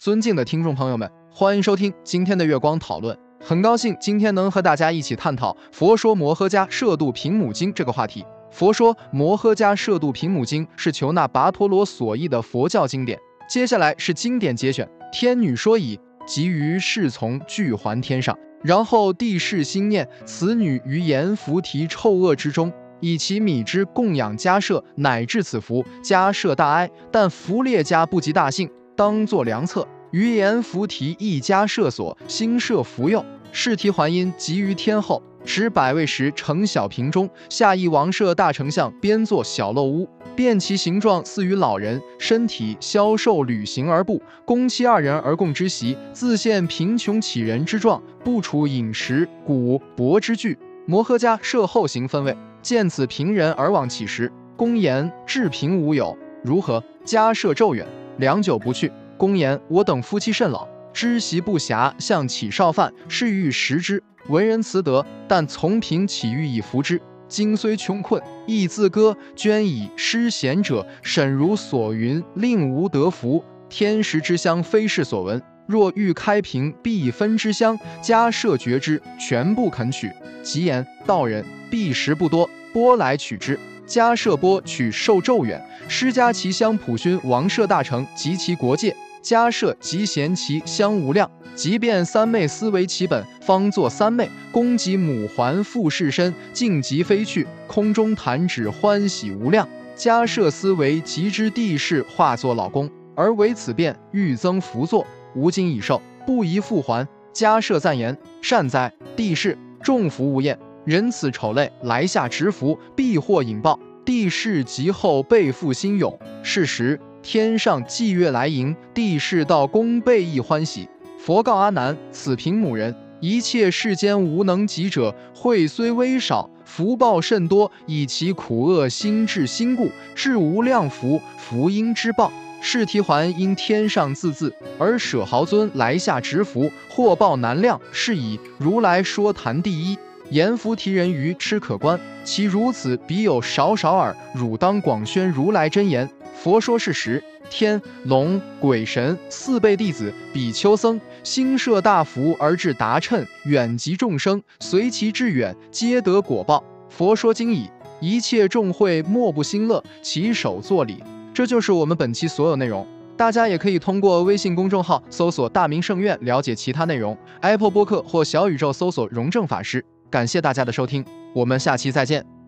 尊敬的听众朋友们，欢迎收听今天的月光讨论。很高兴今天能和大家一起探讨《佛说摩诃迦摄度平母经》这个话题。《佛说摩诃迦摄度平母经》是求那跋陀罗所译的佛教经典。接下来是经典节选：天女说已，即于侍从俱还天上。然后帝释心念：此女于阎浮提臭恶之中。以其米之供养迦舍，乃至此福。迦舍大哀，但福列迦不及大幸，当作良策。于言福提一家设所，兴设福佑。世提还因集于天后，持百位时成小瓶中，下一王舍大丞相编作小漏屋，变其形状似于老人，身体消瘦旅行而步，公妻二人而共之席，自现贫穷乞人之状，不处饮食古薄之具。摩诃迦设后行分位。见此平人而往乞食，公言至贫无有，如何？家设咒远，良久不去。公言我等夫妻甚老，知习不暇，向乞少饭，是欲食之。为人慈德，但从贫起欲以服之。今虽穷困，亦自歌，捐以施贤者，审如所云，令无得福。天时之乡，非是所闻。若欲开平，必分之乡，家设绝之，全部肯取。吉言道人。必食不多，波来取之。迦舍波取受咒远，施迦其乡普勋王舍大成及其国界。迦舍即贤其乡无量，即便三昧思维其本，方作三昧。公及母还复世身，尽即飞去，空中弹指欢喜无量。迦舍思维即知地势，化作老公，而为此变，欲增福作，无今已受，不宜复还。迦舍赞言：善哉，地势众福无厌。人此丑类来下执福，必获引报。帝释及后倍复心勇。是时天上祭月来迎，帝释道功倍益欢喜。佛告阿难：此平母人，一切世间无能及者，慧虽微少，福报甚多，以其苦恶心至心故，至无量福，福因之报。是提还因天上自自，而舍豪尊来下执福，获报难量。是以如来说谈第一。阎浮提人于吃可观，其如此，彼有少少耳。汝当广宣如来真言。佛说是实。天龙鬼神四辈弟子比丘僧，心摄大福而至达趁，远及众生，随其至远，皆得果报。佛说经已，一切众会莫不兴乐，起手作礼。这就是我们本期所有内容。大家也可以通过微信公众号搜索“大明圣院”了解其他内容，Apple 播客或小宇宙搜索“荣正法师”。感谢大家的收听，我们下期再见。